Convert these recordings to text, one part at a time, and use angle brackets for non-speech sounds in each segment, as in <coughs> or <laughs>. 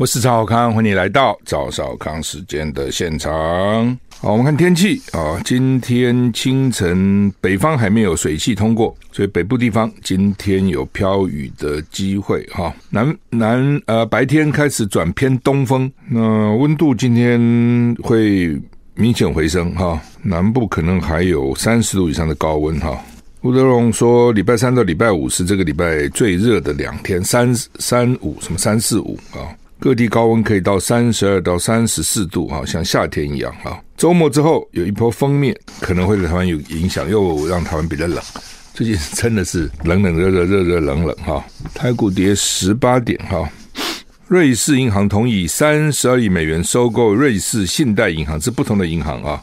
我是赵少康，欢迎你来到赵少康时间的现场。好，我们看天气啊，今天清晨北方还没有水汽通过，所以北部地方今天有飘雨的机会哈。南南呃白天开始转偏东风，那温度今天会明显回升哈。南部可能还有三十度以上的高温哈。吴德荣说，礼拜三到礼拜五是这个礼拜最热的两天，三三五什么三四五啊。各地高温可以到三十二到三十四度，哈，像夏天一样，哈。周末之后有一波锋面，可能会对台湾有影响，又让台湾比较冷。最近真的是冷冷热热热热冷冷，哈。台股跌十八点，哈。瑞士银行同意三十二亿美元收购瑞士信贷银行，是不同的银行啊。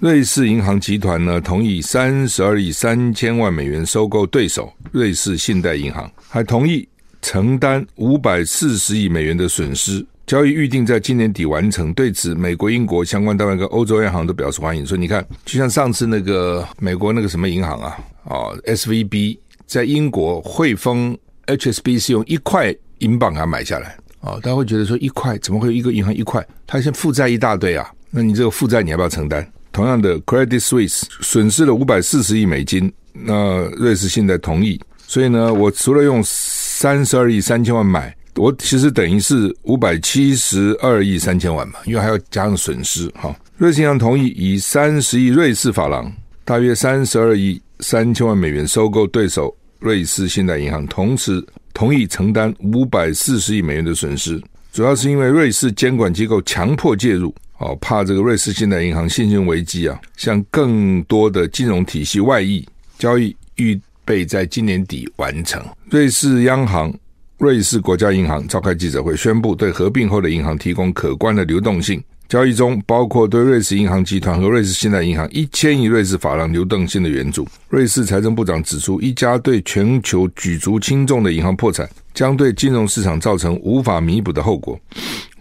瑞士银行集团呢，同意三十二亿三千万美元收购对手瑞士信贷银行，还同意。承担五百四十亿美元的损失，交易预定在今年底完成。对此，美国、英国相关单位跟欧洲央行都表示欢迎。说，你看，就像上次那个美国那个什么银行啊，哦，SVB 在英国汇丰 HSBC 用一块英镑给它买下来，哦，大家会觉得说一块怎么会有一个银行一块？它现在负债一大堆啊，那你这个负债你要不要承担？同样的，Credit Suisse 损失了五百四十亿美金，那瑞士信贷同意，所以呢，我除了用。三十二亿三千万买，我其实等于是五百七十二亿三千万嘛，因为还要加上损失哈。瑞士银行同意以三十亿瑞士法郎，大约三十二亿三千万美元收购对手瑞士信贷银行，同时同意承担五百四十亿美元的损失。主要是因为瑞士监管机构强迫介入，哦，怕这个瑞士信贷银行信心危机啊，向更多的金融体系外溢，交易预。备在今年底完成。瑞士央行、瑞士国家银行召开记者会，宣布对合并后的银行提供可观的流动性。交易中包括对瑞士银行集团和瑞士信贷银行一千亿瑞士法郎流动性的援助。瑞士财政部长指出，一家对全球举足轻重的银行破产，将对金融市场造成无法弥补的后果。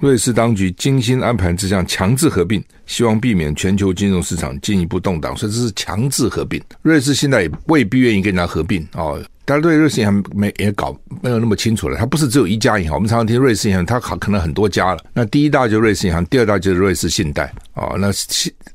瑞士当局精心安排这项强制合并，希望避免全球金融市场进一步动荡，所以这是强制合并。瑞士现在也未必愿意跟人家合并哦。大家对瑞士银行没也搞没有那么清楚了，它不是只有一家银行。我们常常听瑞士银行，它好可能很多家了。那第一大就瑞士银行，第二大就是瑞士信贷哦。那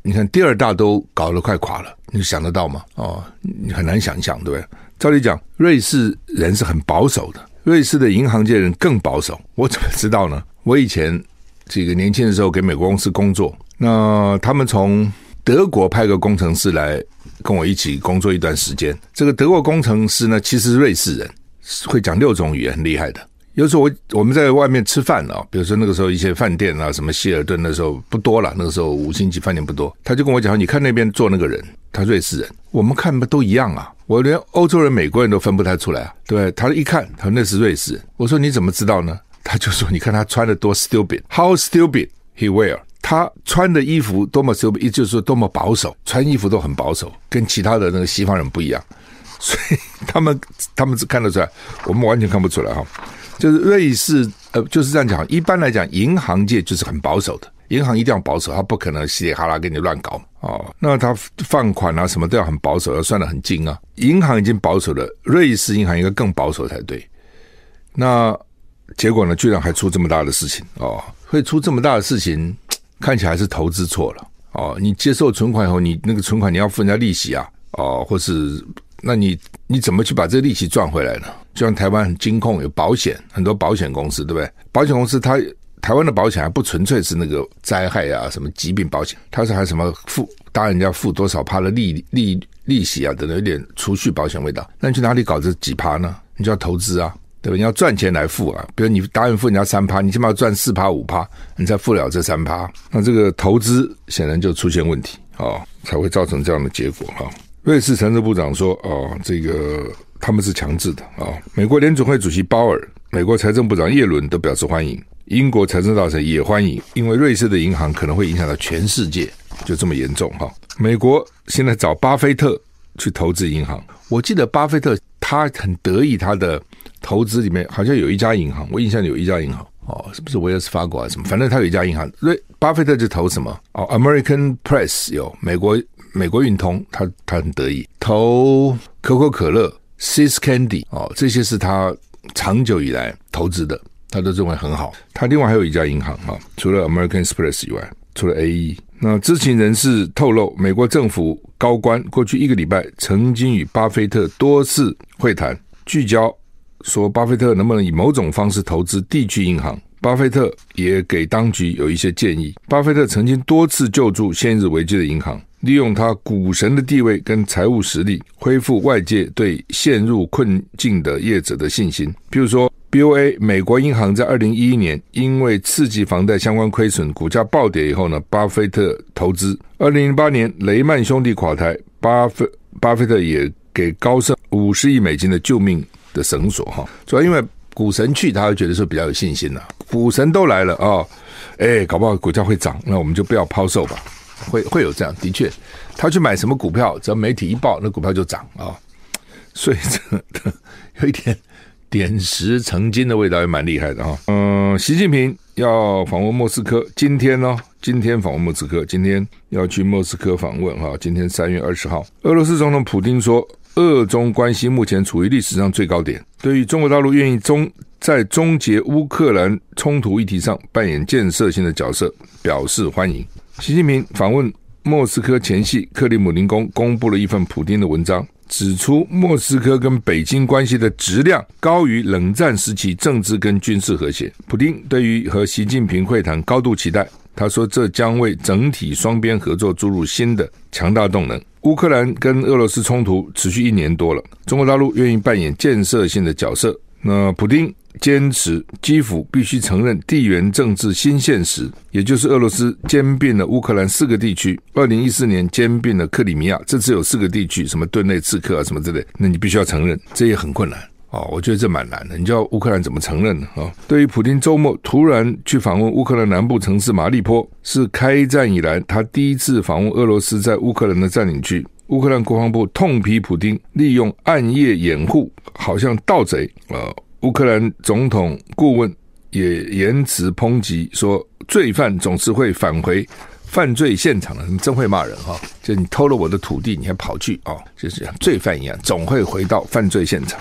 你看第二大都搞得快垮了，你想得到吗？哦，你很难想象，对不对？照理讲，瑞士人是很保守的，瑞士的银行界人更保守。我怎么知道呢？我以前这个年轻的时候给美国公司工作，那他们从德国派个工程师来。跟我一起工作一段时间，这个德国工程师呢，其实瑞士人，会讲六种语言，很厉害的。有时候我我们在外面吃饭啊，比如说那个时候一些饭店啊，什么希尔顿那时候不多了，那个时候五星级饭店不多，他就跟我讲，你看那边坐那个人，他瑞士人，我们看不都一样啊？我连欧洲人、美国人都分不太出来啊，对不对？他一看，他说那是瑞士人。我说你怎么知道呢？他就说，你看他穿的多 stupid，how stupid he wear。他穿的衣服多么 stupid，，也就是说多么保守，穿衣服都很保守，跟其他的那个西方人不一样，<laughs> 所以他们他们只看得出来，我们完全看不出来哈。就是瑞士，呃，就是这样讲。一般来讲，银行界就是很保守的，银行一定要保守，他不可能稀里哈啦给你乱搞哦。那他放款啊什么都要很保守，要算得很精啊。银行已经保守了，瑞士银行应该更保守才对。那结果呢，居然还出这么大的事情哦，会出这么大的事情。<tsk> 看起来是投资错了哦，你接受存款以后，你那个存款你要付人家利息啊，哦，或是那你你怎么去把这个利息赚回来呢？就像台湾很金控有保险，很多保险公司对不对？保险公司它台湾的保险还不纯粹是那个灾害啊，什么疾病保险，它是还什么付当人家付多少趴的利利利息啊，等等有点储蓄保险味道。那你去哪里搞这几趴呢？你就要投资啊。对吧？你要赚钱来付啊，比如你答应付人家三趴，你起码要赚四趴五趴，你才付了这三趴。那这个投资显然就出现问题啊、才会造成这样的结果哈、瑞士财政部长说：“哦，这个他们是强制的啊、”美国联准会主席鲍尔美国财政部长耶伦都表示欢迎，英国财政大臣也欢迎，因为瑞士的银行可能会影响到全世界，就这么严重哈。美国现在找巴菲特去投资银行，我记得巴菲特他很得意，他的投资里面好像有一家银行，我印象里有一家银行哦，是不是威尔斯法国啊什么？反正他有一家银行，瑞巴菲特就投什么哦，American Press 有美国美国运通，他他很得意投可口可乐 s i s Candy 哦，这些是他。长久以来投资的，他都认为很好。他另外还有一家银行哈，除了 American Express 以外，除了 AE。那知情人士透露，美国政府高官过去一个礼拜曾经与巴菲特多次会谈，聚焦说巴菲特能不能以某种方式投资地区银行。巴菲特也给当局有一些建议。巴菲特曾经多次救助陷入危机的银行。利用他股神的地位跟财务实力，恢复外界对陷入困境的业者的信心。比如说，BOA 美国银行在二零一一年因为次级房贷相关亏损，股价暴跌以后呢，巴菲特投资。二零零八年雷曼兄弟垮台，巴菲巴菲特也给高盛五十亿美金的救命的绳索哈。主要因为股神去，他会觉得说比较有信心呐、啊。股神都来了啊、哎，搞不好股价会涨，那我们就不要抛售吧。会会有这样，的确，他去买什么股票，只要媒体一报，那股票就涨啊、所以这有一点点石成金的味道，也蛮厉害的哈、嗯，习近平要访问莫斯科，今天呢，今天访问莫斯科，今天要去莫斯科访问哈。今天三月二十号，俄罗斯总统普丁说，俄中关系目前处于历史上最高点，对于中国大陆愿意终在终结乌克兰冲突议题上扮演建设性的角色，表示欢迎。习近平访问莫斯科前夕，克里姆林宫公布了一份普丁的文章，指出莫斯科跟北京关系的质量高于冷战时期政治跟军事和谐。普丁对于和习近平会谈高度期待，他说这将为整体双边合作注入新的强大动能。乌克兰跟俄罗斯冲突持续一年多了，中国大陆愿意扮演建设性的角色。那普京。坚持基辅必须承认地缘政治新现实，也就是俄罗斯兼并了乌克兰四个地区。二零一四年兼并了克里米亚，这次有四个地区，什么顿内茨克啊，什么之类，那你必须要承认，这也很困难哦。我觉得这蛮难的，你叫乌克兰怎么承认呢？啊，对于普京周末突然去访问乌克兰南部城市马利坡，是开战以来他第一次访问俄罗斯在乌克兰的占领区。乌克兰国防部痛批普京利用暗夜掩护，好像盗贼啊。乌克兰总统顾问也言辞抨击说：“罪犯总是会返回犯罪现场的，你真会骂人哈！就你偷了我的土地，你还跑去啊？就是像罪犯一样，总会回到犯罪现场。”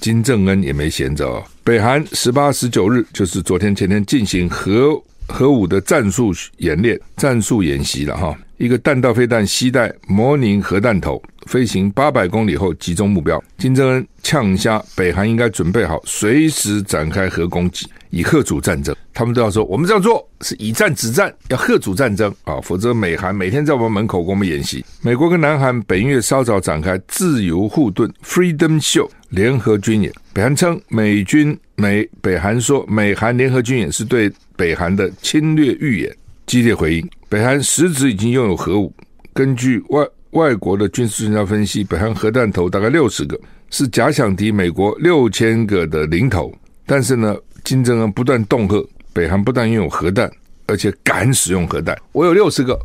金正恩也没闲着哦。北韩十八、十九日就是昨天、前天进行核核武的战术演练、战术演习了哈。一个弹道飞弹携带模拟核弹头。飞行八百公里后集中目标，金正恩呛瞎，北韩应该准备好随时展开核攻击，以吓阻战争。他们都要说，我们这样做是以战止战，要吓阻战争啊，否则美韩每天在我们门口给我们演习。美国跟南韩本月稍早展开自由护盾 （Freedom Shield） 联合军演，北韩称美军美北韩说美韩联合军演是对北韩的侵略预演，激烈回应。北韩实质已经拥有核武，根据外。外国的军事专家分析，北韩核弹头大概六十个，是假想敌美国六千个的零头。但是呢，金正恩不断恫吓北韩，不但拥有核弹，而且敢使用核弹。我有六十个，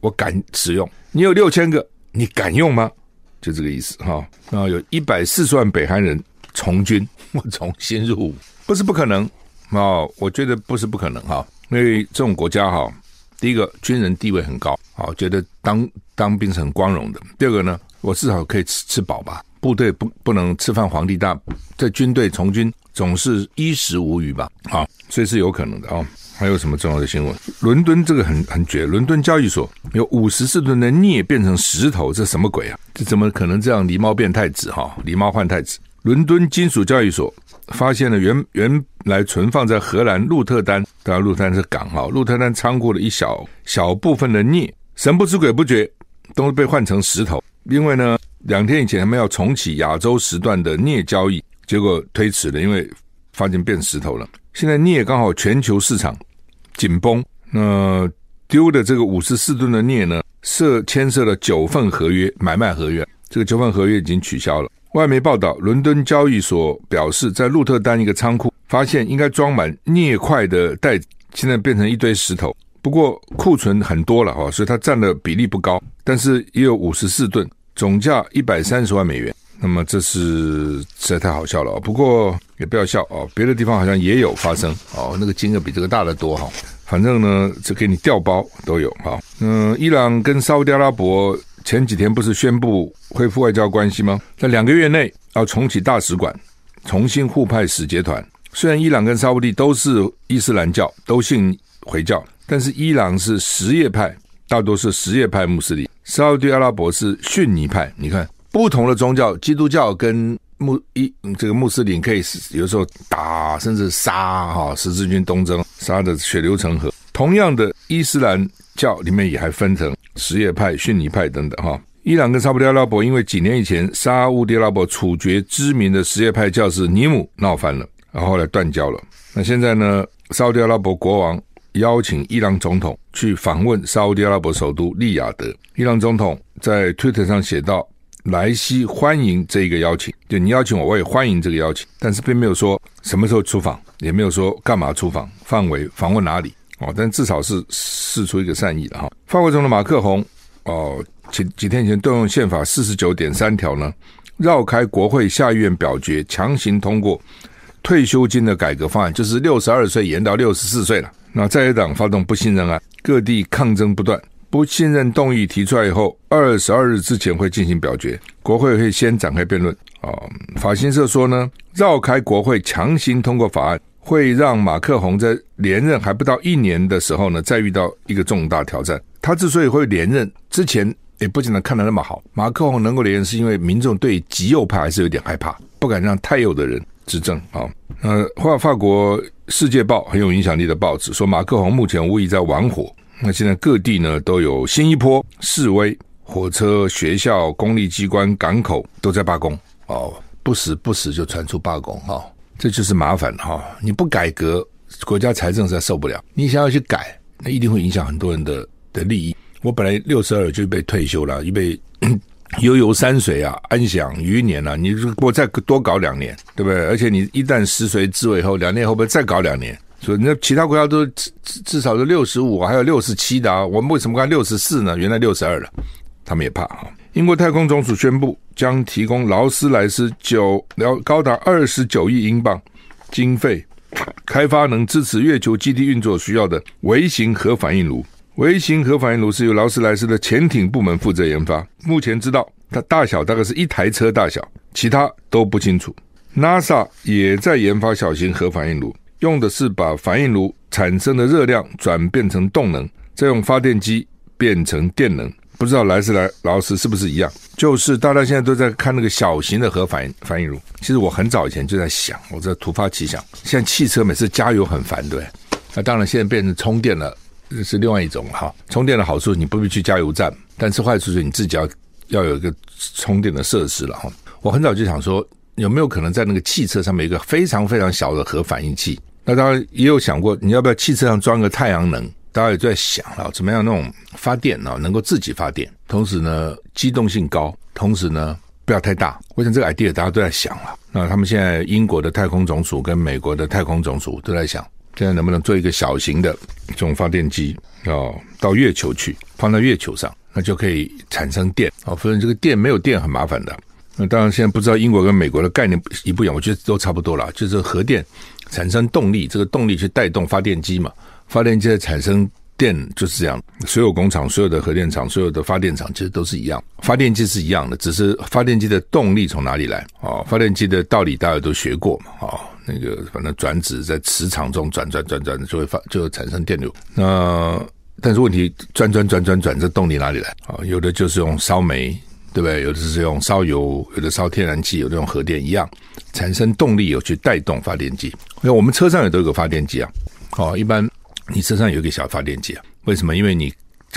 我敢使用；你有六千个，你敢用吗？就这个意思哈。然后有一百四十万北韩人从军，<laughs> 我重新入伍，不是不可能啊。我觉得不是不可能哈，因为这种国家哈。第一个军人地位很高，好，觉得当当兵是很光荣的。第二个呢，我至少可以吃吃饱吧。部队不不能吃饭皇帝大，在军队从军总是衣食无虞吧，好，所以是有可能的啊。还有什么重要的新闻？伦敦这个很很绝，伦敦交易所有五十四吨的镍变成石头，这什么鬼啊？这怎么可能这样？狸猫变太子哈，狸猫换太子。伦敦金属交易所发现了原原来存放在荷兰鹿特丹，当然鹿特丹是港哈，鹿特丹仓库的一小小部分的镍，神不知鬼不觉都被换成石头。另外呢，两天以前他们要重启亚洲时段的镍交易，结果推迟了，因为发现变石头了。现在镍刚好全球市场紧绷，那丢的这个五十四吨的镍呢，涉牵涉了九份合约买卖合约，这个九份合约已经取消了。外媒报道，伦敦交易所表示，在鹿特丹一个仓库发现应该装满镍块的袋子，现在变成一堆石头。不过库存很多了哈，所以它占的比例不高，但是也有五十四吨，总价一百三十万美元。那么这是实在太好笑了。不过也不要笑哦，别的地方好像也有发生哦，那个金额比这个大得多哈。反正呢，这给你调包都有哈。嗯，伊朗跟沙乌地阿拉伯前几天不是宣布恢复外交关系吗？在两个月内要重启大使馆，重新互派使节团。虽然伊朗跟沙乌地都是伊斯兰教，都信回教，但是伊朗是什叶派，大多是什叶派穆斯林；沙乌地阿拉伯是逊尼派。你看，不同的宗教，基督教跟穆伊这个穆斯林可以有时候打，甚至杀哈十字军东征。杀的血流成河。同样的，伊斯兰教里面也还分成什叶派、逊尼派等等哈。伊朗跟沙乌地阿拉伯因为几年以前沙乌地阿拉伯处决知名的什叶派教士尼姆闹翻了，然后后来断交了。那现在呢，沙乌地阿拉伯国王邀请伊朗总统去访问沙乌地阿拉伯首都利雅得。伊朗总统在推特上写道：“莱西欢迎这一个邀请，就你邀请我，我也欢迎这个邀请，但是并没有说什么时候出访。”也没有说干嘛出访，范围访问哪里哦，但至少是试出一个善意了哈。法国总统马克宏哦，几几天前动用宪法四十九点三条呢，绕开国会下议院表决，强行通过退休金的改革方案，就是六十二岁延到六十四岁了。那在野党发动不信任案，各地抗争不断。不信任动议提出来以后，二十二日之前会进行表决，国会会先展开辩论。啊，法新社说呢，绕开国会强行通过法案，会让马克宏在连任还不到一年的时候呢，再遇到一个重大挑战。他之所以会连任，之前也不见得看得那么好。马克宏能够连任，是因为民众对极右派还是有点害怕，不敢让太右的人执政。啊，呃，法法国《世界报》很有影响力的报纸说，马克宏目前无疑在玩火。那现在各地呢都有新一波示威，火车、学校、公立机关、港口都在罢工。哦，不时不时就传出罢工哈、这就是麻烦哈、哦。你不改革，国家财政实在受不了。你想要去改，那一定会影响很多人的的利益。我本来六十二就被退休了，预备 <coughs> 悠游山水啊，安享余年啊。你如果再多搞两年，对不对？而且你一旦食髓知味后，两年后不再搞两年？所以那其他国家都至至少是六十五，还有六十七的啊。我们为什么刚才六十四呢？原来六十二了，他们也怕哈。英国太空总署宣布，将提供劳斯莱斯九高达二十九亿英镑经费，开发能支持月球基地运作需要的微型核反应炉。微型核反应炉是由劳斯莱斯的潜艇部门负责研发，目前知道它大小大概是一台车大小，其他都不清楚。NASA 也在研发小型核反应炉，用的是把反应炉产生的热量转变成动能，再用发电机变成电能。不知道莱斯莱劳斯是不是一样？就是大家现在都在看那个小型的核反应反应炉。其实我很早以前就在想，我这突发奇想，现在汽车每次加油很烦，对。那当然现在变成充电了，是另外一种哈。充电的好处，你不必去加油站，但是坏处是你自己要要有一个充电的设施了哈。我很早就想说，有没有可能在那个汽车上面一个非常非常小的核反应器？那当然也有想过，你要不要汽车上装个太阳能？大家也在想了，怎么样那种发电呢？能够自己发电，同时呢机动性高，同时呢不要太大。我想这个 idea 大家都在想了。那他们现在英国的太空总署跟美国的太空总署都在想，现在能不能做一个小型的这种发电机哦，到月球去，放到月球上，那就可以产生电哦。否则这个电没有电很麻烦的。那当然现在不知道英国跟美国的概念一不一样，我觉得都差不多了，就是核电产生动力，这个动力去带动发电机嘛。发电机的产生电就是这样，所有工厂、所有的核电厂、所有的发电厂其实都是一样，发电机是一样的，只是发电机的动力从哪里来啊？发电机的道理大家都学过嘛啊，那个反正转子在磁场中转转转转，就会发就会产生电流。那但是问题转转转转转，这动力哪里来啊？有的就是用烧煤，对不对？有的是用烧油，有的烧天然气，有的用核电一样，产生动力有去带动发电机。因为我们车上也都有个发电机啊，哦，一般。你车上有一个小发电机啊？为什么？因为你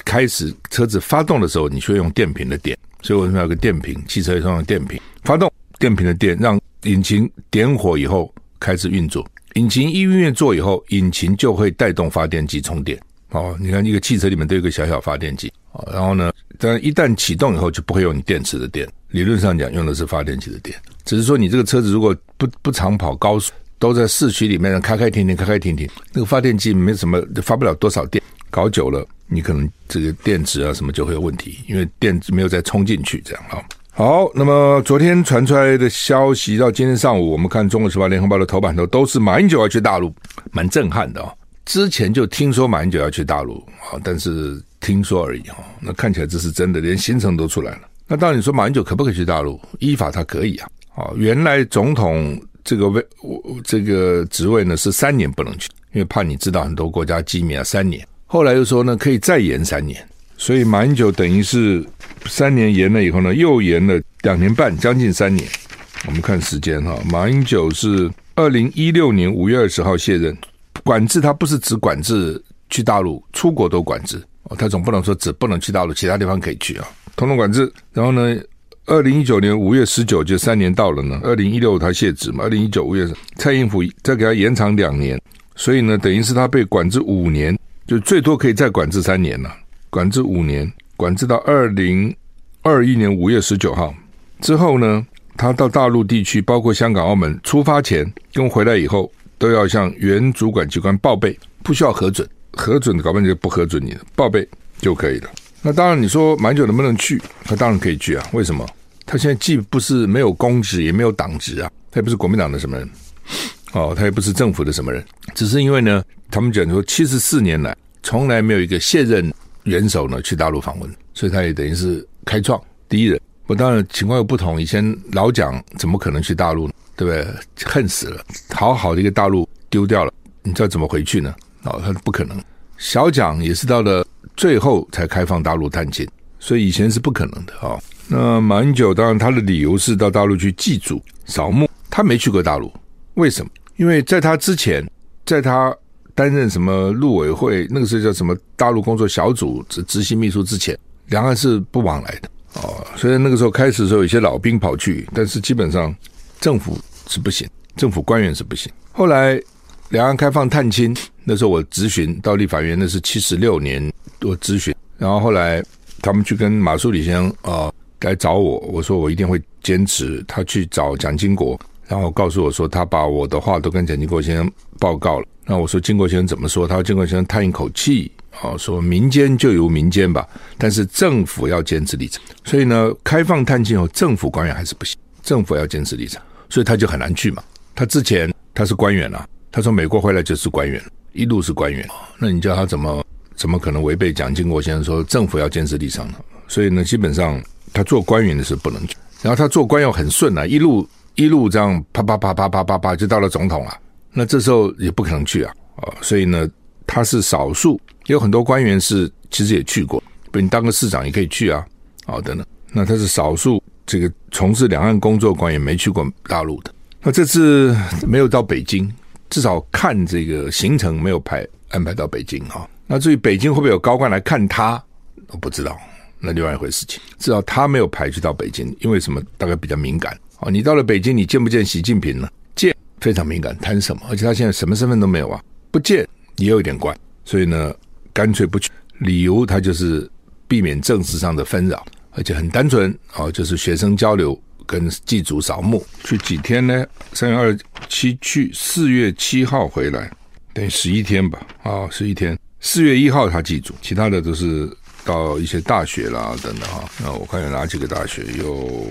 开始车子发动的时候，你需要用电瓶的电，所以为什么要个电瓶？汽车上用电瓶发动，电瓶的电让引擎点火以后开始运作。引擎一运作以后，引擎就会带动发电机充电。哦，你看一个汽车里面都有一个小小发电机。哦，然后呢，但一旦启动以后，就不会用你电池的电。理论上讲，用的是发电机的电，只是说你这个车子如果不不常跑高速。都在市区里面开开停停，开开停停，那个发电机没什么，发不了多少电，搞久了，你可能这个电池啊什么就会有问题，因为电池没有再充进去，这样啊。好，那么昨天传出来的消息到今天上午，我们看《中国时报》、《联合报》的头版头都是马英九要去大陆，蛮震撼的啊。之前就听说马英九要去大陆啊，但是听说而已哈。那看起来这是真的，连行程都出来了。那到底说马英九可不可以去大陆？依法他可以啊。啊，原来总统这个位这个职位呢是三年不能去，因为怕你知道很多国家机密啊。三年，后来又说呢可以再延三年，所以马英九等于是三年延了以后呢，又延了两年半，将近三年。我们看时间哈，马英九是二零一六年五月二十号卸任。管制他不是只管制去大陆，出国都管制哦。他总不能说只不能去大陆，其他地方可以去啊，统统管制。然后呢，二零一九年五月十九就三年到了呢。二零一六他卸职嘛，二零一九五月蔡英府再给他延长两年，所以呢，等于是他被管制五年，就最多可以再管制三年了。管制五年，管制到二零二一年五月十九号之后呢，他到大陆地区，包括香港、澳门，出发前跟回来以后。都要向原主管机关报备，不需要核准，核准的搞半天就不核准你的，报备就可以了。那当然，你说满久能不能去？他当然可以去啊。为什么？他现在既不是没有公职，也没有党职啊，他也不是国民党的什么人，哦，他也不是政府的什么人，只是因为呢，他们讲说七十四年来从来没有一个现任元首呢去大陆访问，所以他也等于是开创第一人。我当然情况又不同，以前老蒋怎么可能去大陆呢？对不对？恨死了！好好的一个大陆丢掉了，你知道怎么回去呢？哦，他不可能。小蒋也是到了最后才开放大陆探亲，所以以前是不可能的啊、哦。那马英九当然他的理由是到大陆去祭祖扫墓，他没去过大陆，为什么？因为在他之前，在他担任什么陆委会那个时候叫什么大陆工作小组执执行秘书之前，两岸是不往来的哦。虽然那个时候开始的时候有些老兵跑去，但是基本上政府。是不行，政府官员是不行。后来两岸开放探亲，那时候我咨询到立法院，那是七十六年我咨询，然后后来他们去跟马苏里先生啊、来找我，我说我一定会坚持。他去找蒋经国，然后告诉我说他把我的话都跟蒋经国先生报告了。那我说经国先生怎么说？他说经国先生叹一口气啊、哦，说民间就由民间吧，但是政府要坚持立场。所以呢，开放探亲后，政府官员还是不行，政府要坚持立场。所以他就很难去嘛。他之前他是官员啊，他从美国回来就是官员，一路是官员。那你叫他怎么怎么可能违背蒋经国先生说政府要坚持立场呢？所以呢，基本上他做官员的时候不能去。然后他做官又很顺啊，一路一路这样啪啪啪啪啪啪啪就到了总统啊。那这时候也不可能去啊啊！所以呢，他是少数，有很多官员是其实也去过，比如你当个市长也可以去啊，好等等。那他是少数。这个从事两岸工作官员没去过大陆的，那这次没有到北京，至少看这个行程没有排安排到北京哈。那至于北京会不会有高官来看他，我不知道，那另外一回事情。至少他没有排去到北京，因为什么？大概比较敏感啊。你到了北京，你见不见习近平呢？见，非常敏感，谈什么？而且他现在什么身份都没有啊，不见也有一点怪，所以呢，干脆不去。理由他就是避免政治上的纷扰。而且很单纯啊，就是学生交流跟祭祖扫墓，去几天呢？三月二十七去，四月七号回来，等于十一天吧，啊，十一天。四月一号他祭祖，其他的都是到一些大学啦等等哈。那我看有哪几个大学？有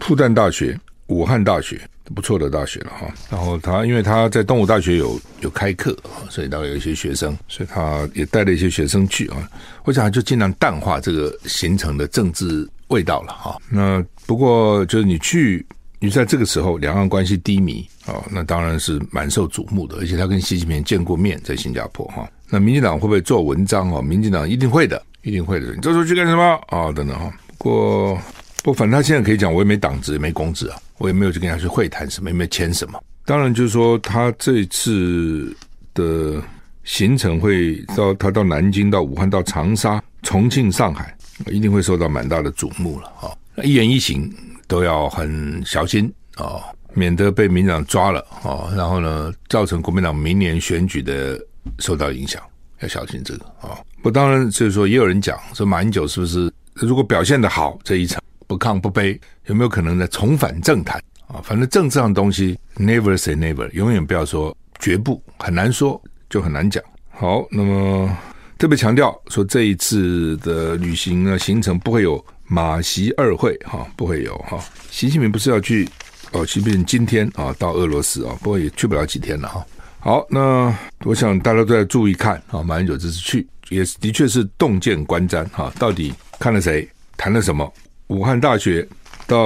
复旦大学、武汉大学。不错的大学了哈，然后他因为他在东吴大学有有开课，所以大概有一些学生，所以他也带了一些学生去啊。我想就尽量淡化这个形成的政治味道了哈。那不过就是你去，你在这个时候两岸关系低迷啊，那当然是蛮受瞩目的。而且他跟习近平见过面，在新加坡哈。那民进党会不会做文章啊？民进党一定会的，一定会的。你这时候去干什么啊？等等哈。不过。不，反正他现在可以讲，我也没党职，没公职啊，我也没有去跟他去会谈什么，也没有签什么。当然，就是说他这次的行程会到他到南京、到武汉、到长沙、重庆、上海，一定会受到蛮大的瞩目了啊！一言一行都要很小心啊，免得被民进党抓了啊。然后呢，造成国民党明年选举的受到影响，要小心这个啊。不，当然就是说，也有人讲说，马英九是不是如果表现得好这一场。不亢不卑，有没有可能呢？重返政坛啊？反正政治上东西，never say never，永远不要说绝不，很难说，就很难讲。好，那么特别强调说，这一次的旅行呢，行程不会有马习二会哈，不会有哈。习近平不是要去哦，习近平今天啊到俄罗斯啊，不过也去不了几天了哈。好，那我想大家都在注意看啊，马英九这次去也的确是洞见观瞻哈，到底看了谁，谈了什么？武汉大学到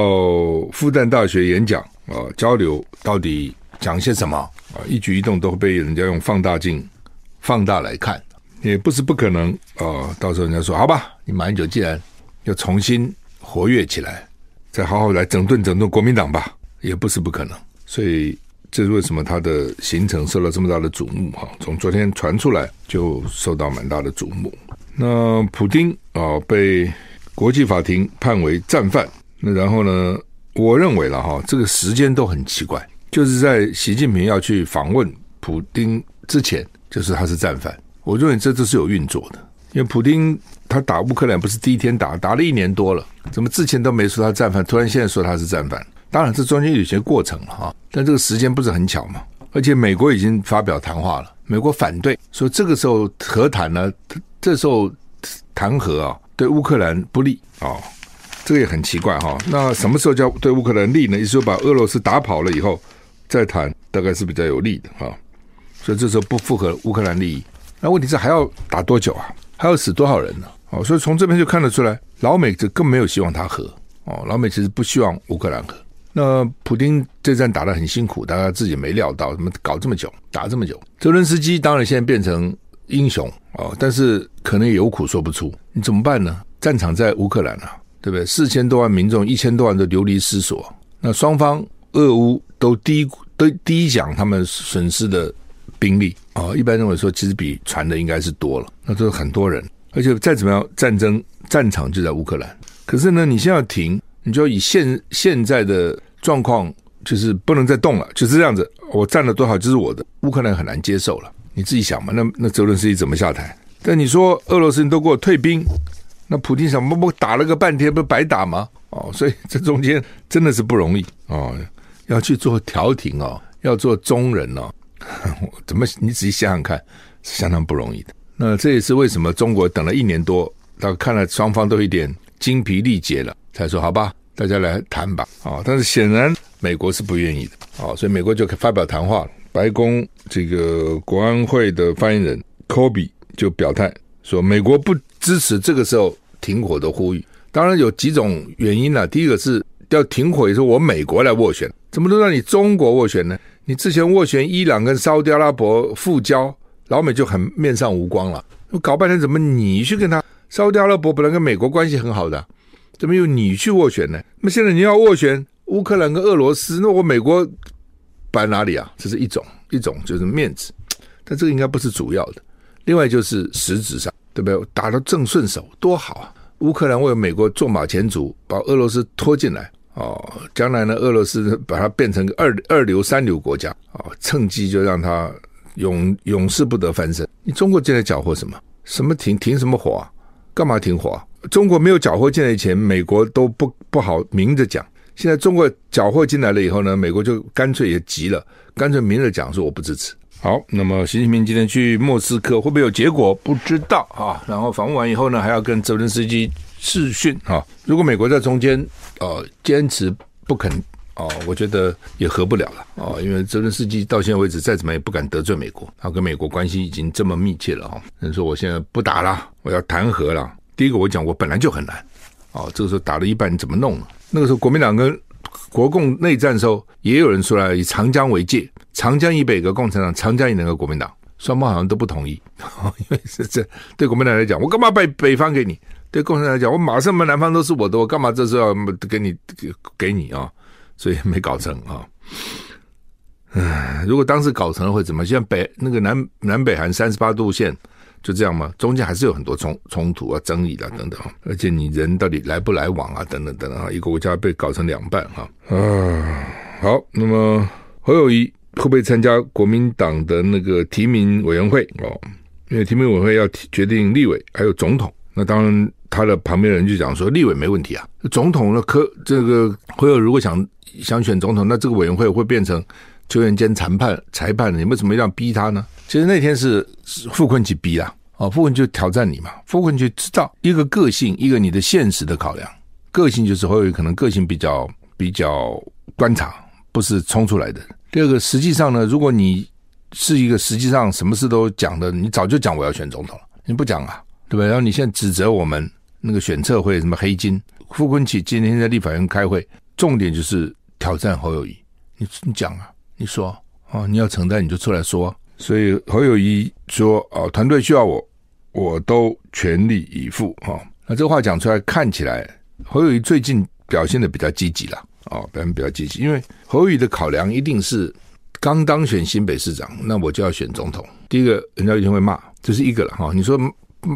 复旦大学演讲啊，交流到底讲些什么啊？一举一动都会被人家用放大镜放大来看，也不是不可能啊。到时候人家说好吧，你马英九既然要重新活跃起来，再好好来整顿整顿国民党吧，也不是不可能。所以这是为什么他的行程受到这么大的瞩目哈？从昨天传出来就受到蛮大的瞩目。那普丁啊被。国际法庭判为战犯，那然后呢？我认为了哈，这个时间都很奇怪，就是在习近平要去访问普丁之前，就是他是战犯。我认为这都是有运作的，因为普丁他打乌克兰不是第一天打，打了一年多了，怎么之前都没说他战犯，突然现在说他是战犯？当然这中间有些过程了哈，但这个时间不是很巧嘛。而且美国已经发表谈话了，美国反对说这个时候和谈呢，这时候谈和啊。对乌克兰不利啊、这个也很奇怪哈、那什么时候叫对乌克兰利呢？也就是说把俄罗斯打跑了以后再谈，大概是比较有利的哈、所以这时候不符合乌克兰利益。那问题是还要打多久啊？还要死多少人呢？哦，所以从这边就看得出来，老美这更没有希望他和哦。老美其实不希望乌克兰和。那普丁这战打得很辛苦，大家自己没料到，怎么搞这么久，打这么久。泽伦斯基当然现在变成。英雄哦，但是可能也有苦说不出，你怎么办呢？战场在乌克兰啊，对不对？四千多万民众，一千多万都流离失所。那双方俄乌都低都低讲他们损失的兵力啊，一般认为说其实比传的应该是多了。那都是很多人，而且再怎么样，战争战场就在乌克兰。可是呢，你现在要停，你就以现现在的状况，就是不能再动了，就是这样子。我占了多少就是我的，乌克兰很难接受了。你自己想嘛，那那泽伦斯基怎么下台？但你说俄罗斯人都给我退兵，那普京想，不不打了个半天，不白打吗？哦，所以这中间真的是不容易哦，要去做调停哦，要做中人哦，<laughs> 怎么你仔细想想看，是相当不容易的。那这也是为什么中国等了一年多，到看了双方都有一点精疲力竭了，才说好吧，大家来谈吧。啊，但是显然美国是不愿意的啊，所以美国就发表谈话了。白宫这个国安会的发言人科比就表态说，美国不支持这个时候停火的呼吁。当然有几种原因呢、第一个是要停火，也是我美国来斡旋，怎么都让你中国斡旋呢？你之前斡旋伊朗跟沙特阿拉伯复交，老美就很面上无光了。搞半天怎么你去跟他？沙特阿拉伯本来跟美国关系很好的，怎么又你去斡旋呢？那么现在你要斡旋乌克兰跟俄罗斯，那我美国。摆哪里啊？这是一种一种就是面子，但这个应该不是主要的。另外就是实质上，对不对？打得正顺手，多好啊！乌克兰为美国做马前卒，把俄罗斯拖进来哦。将来呢，俄罗斯把它变成个二二流、三流国家、哦，趁机就让它永永世不得翻身。你中国进来搅和什么？什么停停什么火啊？干嘛停火啊？中国没有缴获进来前，美国都不不好明着讲。现在中国缴获进来了以后呢，美国就干脆也急了，干脆明着讲说我不支持。好，那么习近平今天去莫斯科会不会有结果？不知道啊。然后访问完以后呢，还要跟泽伦斯基视讯啊。如果美国在中间呃坚持不肯哦、呃，我觉得也和不了了啊、因为泽伦斯基到现在为止再怎么也不敢得罪美国，他跟美国关系已经这么密切了啊。人说我现在不打了，我要谈和了。第一个我讲过本来就很难哦、这个时候打了一半你怎么弄呢？那个时候，国民党跟国共内战的时候，也有人说了以长江为界，长江以北个共产党，长江以南个国民党，双方好像都不同意，<laughs> 因为是这对国民党来讲，我干嘛把北方给你？对共产党来讲，我马上嘛南方都是我的，我干嘛这时候要给你给给你啊？所以没搞成啊。唉，如果当时搞成了会怎么？像北那个南南北韩三十八度线。就这样吗？中间还是有很多冲冲突啊、争议啊等等，而且你人到底来不来往啊等等等等啊，一个国家被搞成两半哈啊。好，那么侯友谊会不会参加国民党的那个提名委员会哦？因为提名委员会要决定立委还有总统，那当然他的旁边人就讲说，立委没问题啊，总统的科这个侯友如果想想选总统，那这个委员会会变成球员兼裁判裁判，你为什么要逼他呢？其实那天是傅崐萁逼啦，哦，傅崐萁就挑战你嘛，傅崐萁知道一个个性，一个你的现实的考量，个性就是侯友宜可能个性比较比较观察，不是冲出来的。第二个，实际上呢，如果你是一个实际上什么事都讲的，你早就讲我要选总统了，你不讲啊，对吧？然后你现在指责我们那个选测会什么黑金，傅崐萁今天在立法院开会，重点就是挑战侯友谊，你你讲啊，你说啊、哦，你要承担你就出来说。所以侯友谊说啊，团队需要我，我都全力以赴哈、哦。那这话讲出来，看起来侯友谊最近表现的比较积极了啊，表现比较积极。因为侯友谊的考量一定是刚当选新北市长，那我就要选总统。第一个，人家一定会骂，这是一个了哈。你说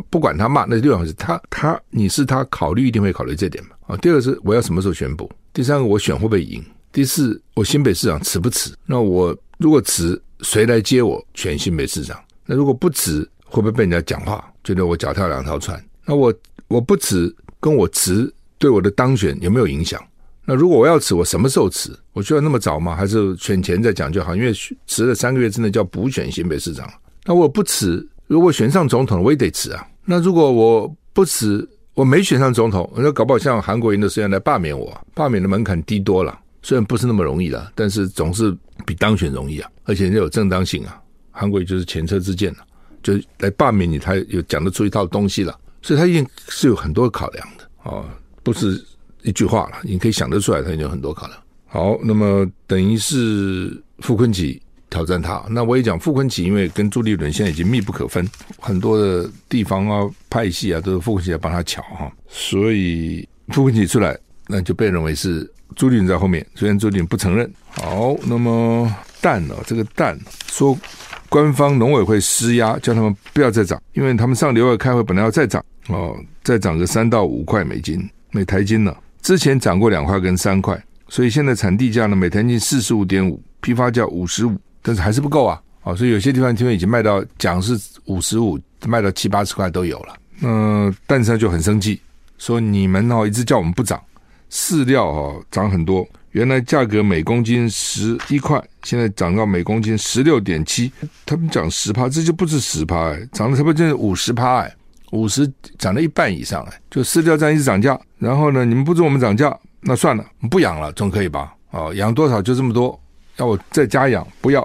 不管他骂，那是另外一回事。他他你是他考虑，一定会考虑这点嘛。啊，第二个是我要什么时候宣布？第三个我选会不会赢？第四，我新北市长辞不辞？那我如果辞？谁来接我选新北市长？那如果不辞，会不会被人家讲话，觉得我脚踏两条船？那我我不辞，跟我辞对我的当选有没有影响？那如果我要辞，我什么时候辞？我需要那么早吗？还是选前再讲就好？因为辞了三个月之内叫补选新北市长。那我不辞，如果选上总统，我也得辞啊。那如果我不辞，我没选上总统，那搞不好像韩国瑜的时间来罢免我，罢免的门槛低多了。虽然不是那么容易的，但是总是比当选容易啊，而且人家有正当性啊。韩国瑜就是前车之鉴了，就来罢免你，他有讲得出一套东西了，所以他一定是有很多考量的啊，不是一句话了，你可以想得出来，他已经有很多考量。好，那么等于是傅昆萁挑战他，那我也讲傅昆萁，因为跟朱立伦现在已经密不可分，很多的地方啊、派系啊，都是傅昆萁来帮他乔哈，所以傅崐萁出来，那就被认为是。朱立伦在后面，虽然朱立伦不承认。好，那么蛋呢、哦？这个蛋说，官方农委会施压，叫他们不要再涨，因为他们上礼拜开会本来要再涨哦，再涨个三到五块美金每台斤呢。之前涨过两块跟三块，所以现在产地价呢，每台斤四十五点五，批发价五十五，但是还是不够啊。哦，所以有些地方听说已经卖到讲是五十五，卖到七八十块都有了。那、呃、蛋商就很生气，说你们哦一直叫我们不涨。饲料啊涨很多，原来价格每公斤十一块，现在涨到每公斤十六点七，他们涨十趴，这就不是十趴哎，涨了差不多就是五十趴哎，五十涨了一半以上哎，就饲料站一直涨价，然后呢，你们不准我们涨价，那算了，不养了总可以吧？哦，养多少就这么多，要我再加养不要，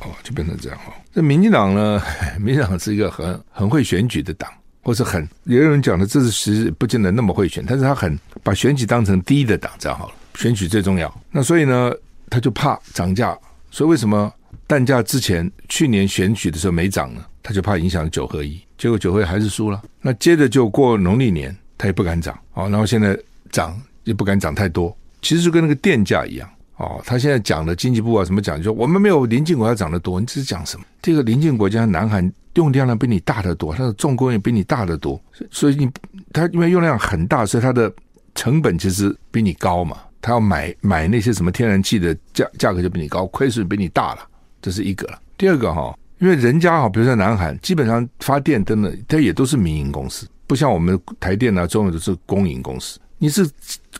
哦，就变成这样哦。这民进党呢，<laughs> 民进党是一个很很会选举的党。或是很也有人讲的，这是其实不见得那么会选，但是他很把选举当成第一的党，这样好了，选举最重要。那所以呢，他就怕涨价，所以为什么蛋价之前去年选举的时候没涨呢？他就怕影响九合一，结果九合一还是输了。那接着就过农历年，他也不敢涨，好，然后现在涨也不敢涨太多，其实就跟那个电价一样。哦，他现在讲的经济部啊，什么讲？就我们没有邻近国家涨得多，你这是讲什么？这个邻近国家南韩用电量比你大得多，它的重工业比你大得多，所以你它因为用量很大，所以它的成本其实比你高嘛。他要买买那些什么天然气的价价格就比你高，亏损比你大了，这是一个了。第二个哈，因为人家哈，比如说南韩，基本上发电灯的，它也都是民营公司，不像我们台电啊，中有都是公营公司。你是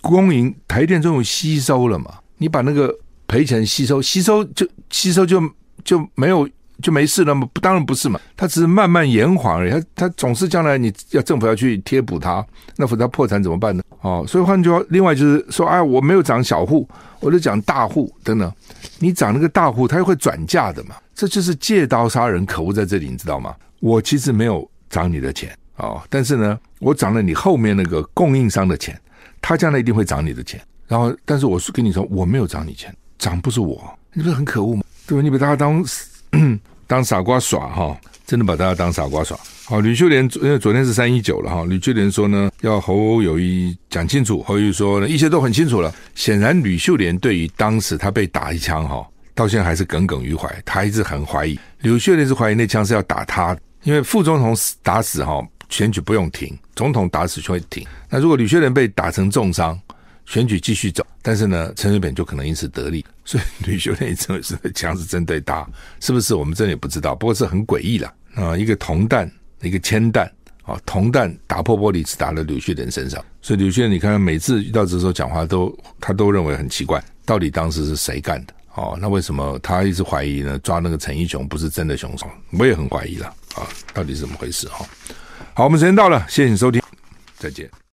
公营台电中有吸收了嘛？你把那个赔钱吸收，吸收就吸收就就没有就没事了吗？不，当然不是嘛。他只是慢慢延缓而已。他他总是将来你要政府要去贴补他，那否则他破产怎么办呢？哦，所以换句话，另外就是说，哎，我没有涨小户，我就讲大户等等。你涨那个大户，他又会转嫁的嘛。这就是借刀杀人，可恶在这里，你知道吗？我其实没有涨你的钱哦，但是呢，我涨了你后面那个供应商的钱，他将来一定会涨你的钱。然后，但是我是跟你说，我没有涨你钱，涨不是我，你不是很可恶吗？对吧？你把大家当 <coughs> 当傻瓜耍哈，真的把大家当傻瓜耍。好，吕秀莲因为昨天是三一九了哈，吕秀莲说呢，要侯友谊讲清楚，侯友宜说呢，一切都很清楚了。显然，吕秀莲对于当时他被打一枪哈，到现在还是耿耿于怀，他一直很怀疑。吕秀莲是怀疑那枪是要打他，因为副总统打死哈，选举不用停，总统打死就会停。那如果吕秀莲被打成重伤，选举继续走，但是呢，陈水扁就可能因此得利，所以 <laughs> 吕秀莲认为是枪是针对他，是不是？我们真的也不知道，不过是很诡异了啊！一个铜弹，一个铅弹，啊、铜弹打破玻璃只打了吕秀莲身上，所以吕旭仁你看每次遇到这时候讲话都他都认为很奇怪，到底当时是谁干的？哦，那为什么他一直怀疑呢？抓那个陈一雄不是真的凶手，我也很怀疑了啊，到底是怎么回事？哈，好，我们时间到了，谢谢你收听，再见。